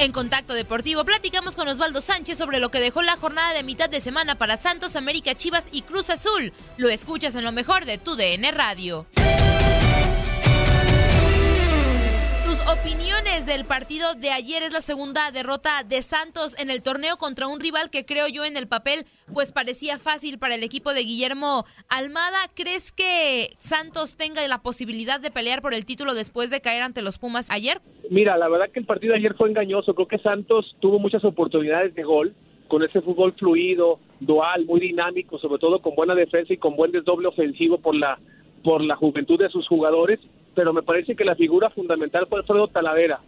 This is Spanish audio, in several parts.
En Contacto Deportivo platicamos con Osvaldo Sánchez sobre lo que dejó la jornada de mitad de semana para Santos, América, Chivas y Cruz Azul. Lo escuchas en lo mejor de tu DN Radio. Opiniones del partido de ayer es la segunda derrota de Santos en el torneo contra un rival que creo yo en el papel pues parecía fácil para el equipo de Guillermo Almada. ¿Crees que Santos tenga la posibilidad de pelear por el título después de caer ante los Pumas ayer? Mira, la verdad que el partido de ayer fue engañoso. Creo que Santos tuvo muchas oportunidades de gol con ese fútbol fluido, dual, muy dinámico, sobre todo con buena defensa y con buen desdoble ofensivo por la por la juventud de sus jugadores, pero me parece que la figura fundamental fue Alfredo Talavera.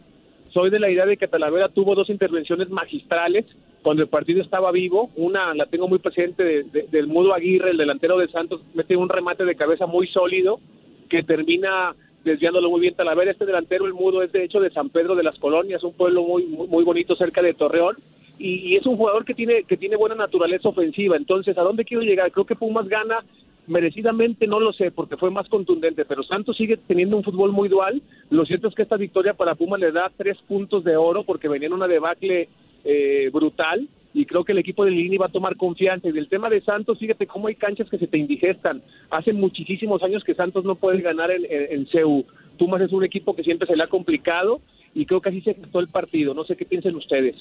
Soy de la idea de que Talavera tuvo dos intervenciones magistrales cuando el partido estaba vivo. Una la tengo muy presente del Mudo Aguirre, el delantero de Santos, mete un remate de cabeza muy sólido que termina desviándolo muy bien Talavera. Este delantero, el mudo, es de hecho de San Pedro de las Colonias, un pueblo muy, muy, bonito cerca de Torreón. Y, es un jugador que tiene, que tiene buena naturaleza ofensiva. Entonces, ¿a dónde quiero llegar? Creo que Pumas gana merecidamente no lo sé porque fue más contundente, pero Santos sigue teniendo un fútbol muy dual. Lo cierto es que esta victoria para Pumas le da tres puntos de oro porque venía en una debacle eh, brutal y creo que el equipo de Lini va a tomar confianza. Y del tema de Santos, fíjate cómo hay canchas que se te indigestan. Hace muchísimos años que Santos no puede ganar en, en, CEU. Pumas es un equipo que siempre se le ha complicado y creo que así se gestó el partido. No sé qué piensen ustedes.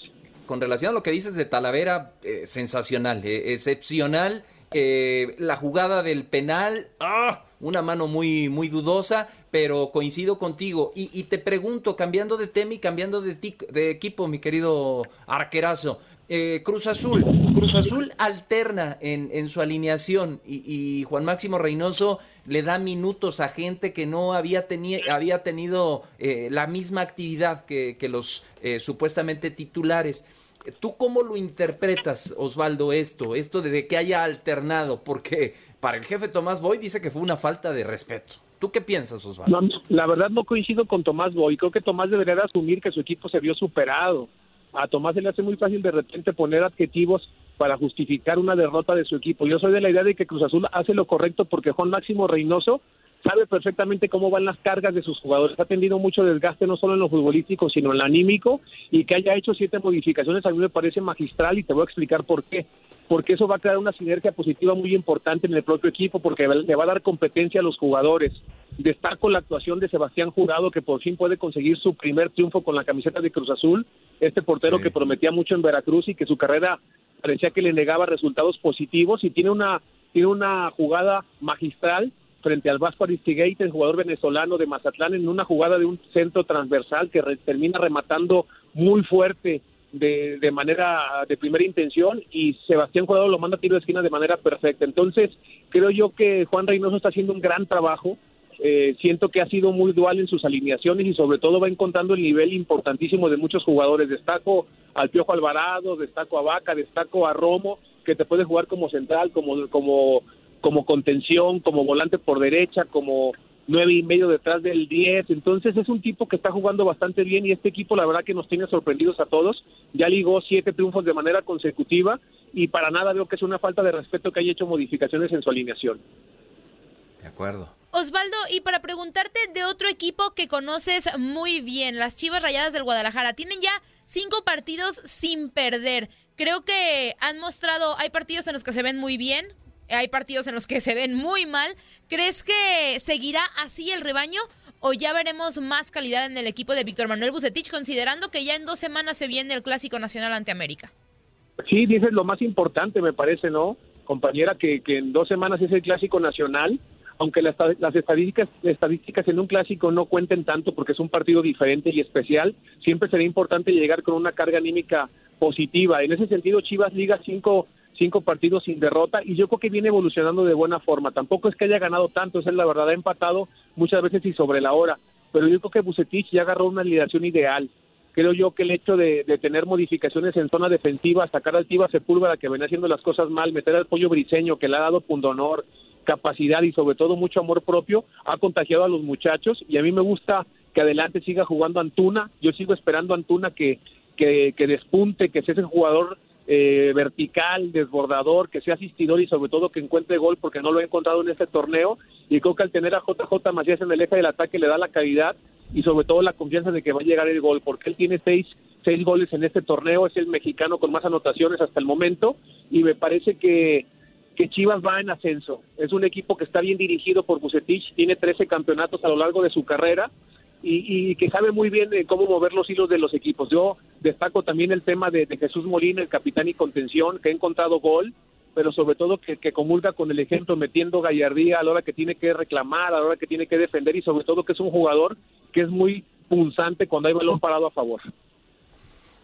Con relación a lo que dices de Talavera, eh, sensacional, eh, excepcional. Eh, la jugada del penal, ¡ah! una mano muy, muy dudosa, pero coincido contigo. Y, te pregunto, cambiando de tema y cambiando de, de equipo, mi querido arquerazo, eh, Cruz Azul. Cruz Azul alterna en, su alineación y, Juan Máximo Reynoso le da minutos a gente que no había, había tenido eh, la misma actividad que, los eh, supuestamente titulares. ¿Tú cómo lo interpretas, Osvaldo, esto? Esto de que haya alternado, porque para el jefe Tomás Boy dice que fue una falta de respeto. ¿Tú qué piensas, Osvaldo? la verdad no coincido con Tomás Boy. Creo que Tomás debería asumir que su equipo se vio superado a Tomás se le hace muy fácil de repente poner adjetivos para justificar una derrota de su equipo. Yo soy de la idea de que Cruz Azul hace lo correcto porque Juan Máximo Reynoso sabe perfectamente cómo van las cargas de sus jugadores. Ha tenido mucho desgaste no solo en lo futbolístico, sino en lo anímico y que haya hecho siete modificaciones a mí me parece magistral y te voy a explicar por qué. Porque eso va a crear una sinergia positiva muy importante en el propio equipo porque le va a dar competencia a los jugadores. Destaco la actuación de Sebastián Jurado que por fin puede conseguir su primer triunfo con la camiseta de Cruz Azul. Este portero que prometía mucho en Veracruz y que su carrera parecía que le negaba resultados positivos y tiene una tiene una jugada magistral frente al Vasco Aristigueite, el jugador venezolano de Mazatlán, en una jugada de un centro transversal que termina rematando muy fuerte de, de, manera de primera intención y Sebastián Jugador lo manda a tiro de esquina de manera perfecta. Entonces, creo yo que Juan Reynoso está haciendo un gran trabajo. Eh, siento que ha sido muy dual en sus alineaciones y sobre todo va encontrando el nivel importantísimo de muchos jugadores. Destaco al Piojo Alvarado, destaco a Vaca, destaco a Romo, que te puede jugar como central, como, como como contención, como volante por derecha, como nueve y medio detrás del diez. Entonces es un tipo que está jugando bastante bien y este equipo la verdad que nos tiene sorprendidos a todos. Ya ligó siete triunfos de manera consecutiva y para nada veo que es una falta de respeto que haya hecho modificaciones en su alineación. De acuerdo. Osvaldo, y para preguntarte de otro equipo que conoces muy bien, las Chivas Rayadas del Guadalajara, tienen ya cinco partidos sin perder. Creo que han mostrado, hay partidos en los que se ven muy bien, hay partidos en los que se ven muy mal. ¿Crees que seguirá así el rebaño o ya veremos más calidad en el equipo de Víctor Manuel Bucetich, considerando que ya en dos semanas se viene el Clásico Nacional ante América? Sí, dices lo más importante, me parece, ¿no? Compañera, que, en dos semanas es el Clásico Nacional, aunque las, las estadísticas, estadísticas en un clásico no cuenten tanto porque es un partido diferente y especial, siempre sería importante llegar con una carga anímica positiva. En ese sentido, Chivas liga cinco cinco partidos sin derrota y yo creo que viene evolucionando de buena forma. Tampoco es que haya ganado tanto, es la verdad, ha empatado muchas veces y sobre la hora. pero yo creo que Bucetich ya agarró una alineación ideal. Creo yo que el hecho de, tener modificaciones en zona defensiva, sacar al Tiva Sepúlveda que venía haciendo las cosas mal, meter al pollo briseño que le ha dado pundonor, capacidad y sobre todo mucho amor propio, ha contagiado a los muchachos y a mí me gusta que adelante siga jugando Antuna. Yo sigo esperando Antuna que, que, que despunte, que sea ese jugador eh, vertical, desbordador, que sea asistidor y sobre todo que encuentre gol porque no lo he encontrado en este torneo. Y creo que al tener a JJ Macías en el eje del ataque le da la calidad y sobre todo la confianza de que va a llegar el gol, porque él tiene seis, seis goles en este torneo, es el mexicano con más anotaciones hasta el momento y me parece que que Chivas va en ascenso. Es un equipo que está bien dirigido por Bucetich, tiene 13 campeonatos a lo largo de su carrera y, que sabe muy bien eh, cómo mover los hilos de los equipos. Yo destaco también el tema de, Jesús Molina, el capitán y contención, que ha encontrado gol, pero sobre todo que, que comulga con el ejemplo, metiendo gallardía a la hora que tiene que reclamar, a la hora que tiene que defender y sobre todo que es un jugador que es muy punzante cuando hay balón parado a favor.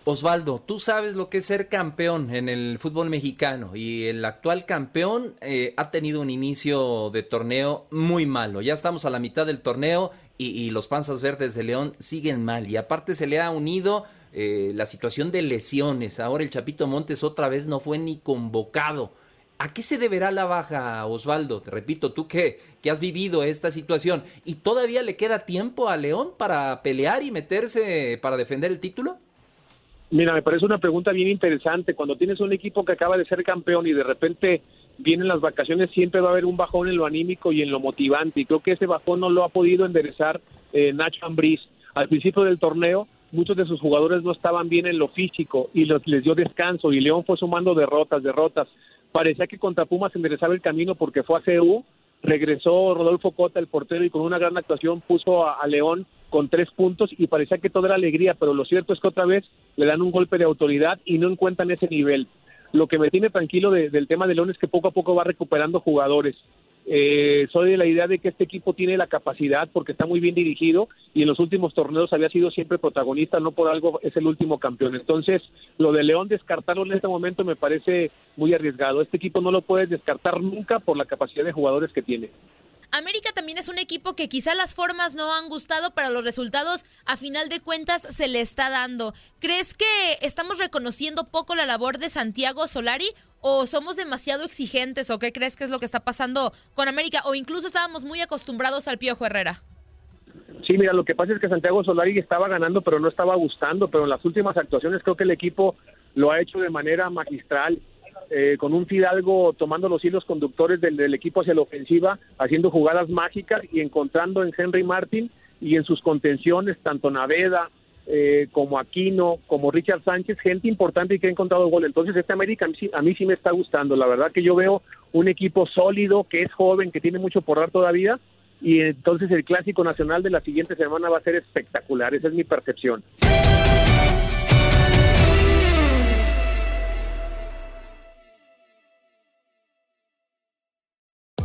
Osvaldo, tú sabes lo que es ser campeón en el fútbol mexicano y el actual campeón eh, ha tenido un inicio de torneo muy malo. Ya estamos a la mitad del torneo y, los panzas verdes de León siguen mal y aparte se le ha unido eh, la situación de lesiones. Ahora el Chapito Montes otra vez no fue ni convocado. ¿A qué se deberá la baja, Osvaldo? Te repito, tú que has vivido esta situación y todavía le queda tiempo a León para pelear y meterse para defender el título. Mira, me parece una pregunta bien interesante. Cuando tienes un equipo que acaba de ser campeón y de repente vienen las vacaciones, siempre va a haber un bajón en lo anímico y en lo motivante. Y creo que ese bajón no lo ha podido enderezar eh, Nacho Ambriz. Al principio del torneo, muchos de sus jugadores no estaban bien en lo físico y les dio descanso. Y León fue sumando derrotas, derrotas. Parecía que contra Pumas enderezaba el camino porque fue a CU regresó Rodolfo Cota, el portero, y con una gran actuación puso a, León con tres puntos y parecía que toda era alegría, pero lo cierto es que otra vez le dan un golpe de autoridad y no encuentran ese nivel. Lo que me tiene tranquilo del tema de León es que poco a poco va recuperando jugadores. Eh, soy de la idea de que este equipo tiene la capacidad porque está muy bien dirigido y en los últimos torneos había sido siempre protagonista, no por algo es el último campeón. Entonces, lo de León descartarlo en este momento me parece muy arriesgado. Este equipo no lo puedes descartar nunca por la capacidad de jugadores que tiene. América también es un equipo que quizá las formas no han gustado, pero los resultados a final de cuentas se le está dando. ¿Crees que estamos reconociendo poco la labor de Santiago Solari o somos demasiado exigentes o qué crees que es lo que está pasando con América o incluso estábamos muy acostumbrados al Piojo Herrera? Sí, mira, lo que pasa es que Santiago Solari estaba ganando, pero no estaba gustando, pero en las últimas actuaciones creo que el equipo lo ha hecho de manera magistral eh, con un Fidalgo tomando los hilos conductores del, equipo hacia la ofensiva, haciendo jugadas mágicas y encontrando en Henry Martin y en sus contenciones, tanto Naveda eh, como Aquino, como Richard Sánchez, gente importante y que ha encontrado gol. Entonces, este América a mí, a mí sí me está gustando. La verdad que yo veo un equipo sólido, que es joven, que tiene mucho por dar todavía. Y entonces el clásico nacional de la siguiente semana va a ser espectacular. Esa es mi percepción.